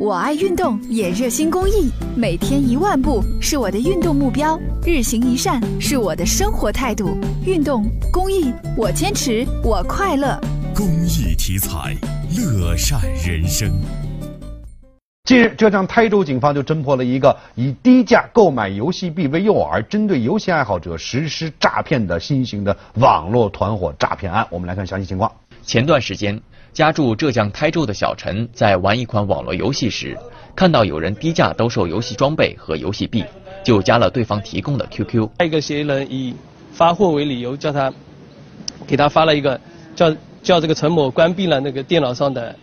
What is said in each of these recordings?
我爱运动，也热心公益，每天一万步是我的运动目标，日行一善是我的生活态度。运动公益，我坚持，我快乐。公益题材，乐善人生。近日，浙江台州警方就侦破了一个以低价购买游戏币为诱饵，针对游戏爱好者实施诈骗的新型的网络团伙诈骗案。我们来看详细情况。前段时间。家住浙江台州的小陈在玩一款网络游戏时，看到有人低价兜售游戏装备和游戏币，就加了对方提供的 QQ。一个嫌疑人以发货为理由，叫他给他发了一个叫叫这个陈某关闭了那个电脑上的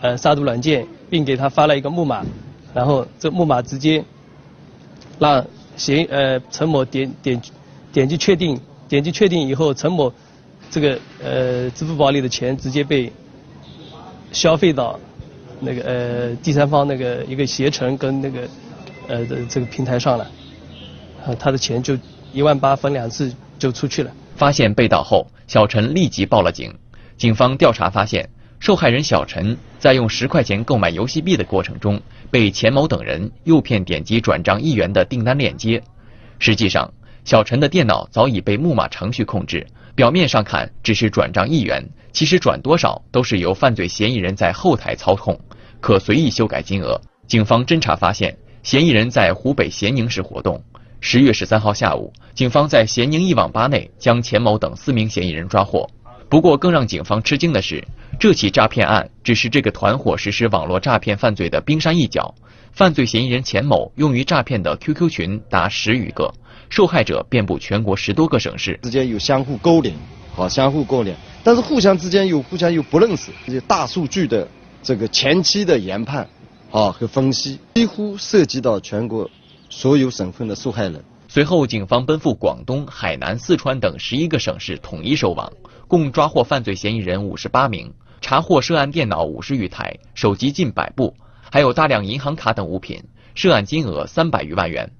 呃杀毒软件，并给他发了一个木马，然后这木马直接让嫌呃陈某点点点击确定，点击确定以后，陈某这个呃支付宝里的钱直接被。消费到那个呃第三方那个一个携程跟那个呃的这个平台上了，啊他的钱就一万八分两次就出去了。发现被盗后，小陈立即报了警。警方调查发现，受害人小陈在用十块钱购买游戏币的过程中，被钱某等人诱骗点击转账一元的订单链接。实际上，小陈的电脑早已被木马程序控制。表面上看只是转账一元，其实转多少都是由犯罪嫌疑人在后台操控，可随意修改金额。警方侦查发现，嫌疑人在湖北咸宁市活动。十月十三号下午，警方在咸宁一网吧内将钱某等四名嫌疑人抓获。不过，更让警方吃惊的是，这起诈骗案只是这个团伙实施网络诈骗犯罪的冰山一角。犯罪嫌疑人钱某用于诈骗的 QQ 群达十余个。受害者遍布全国十多个省市，之间有相互勾连，好相互勾连，但是互相之间又互相又不认识。这些大数据的这个前期的研判，啊和分析，几乎涉及到全国所有省份的受害人。随后，警方奔赴广东、海南、四川等十一个省市，统一收网，共抓获犯罪嫌疑人五十八名，查获涉案电脑五十余台，手机近百部，还有大量银行卡等物品，涉案金额三百余万元。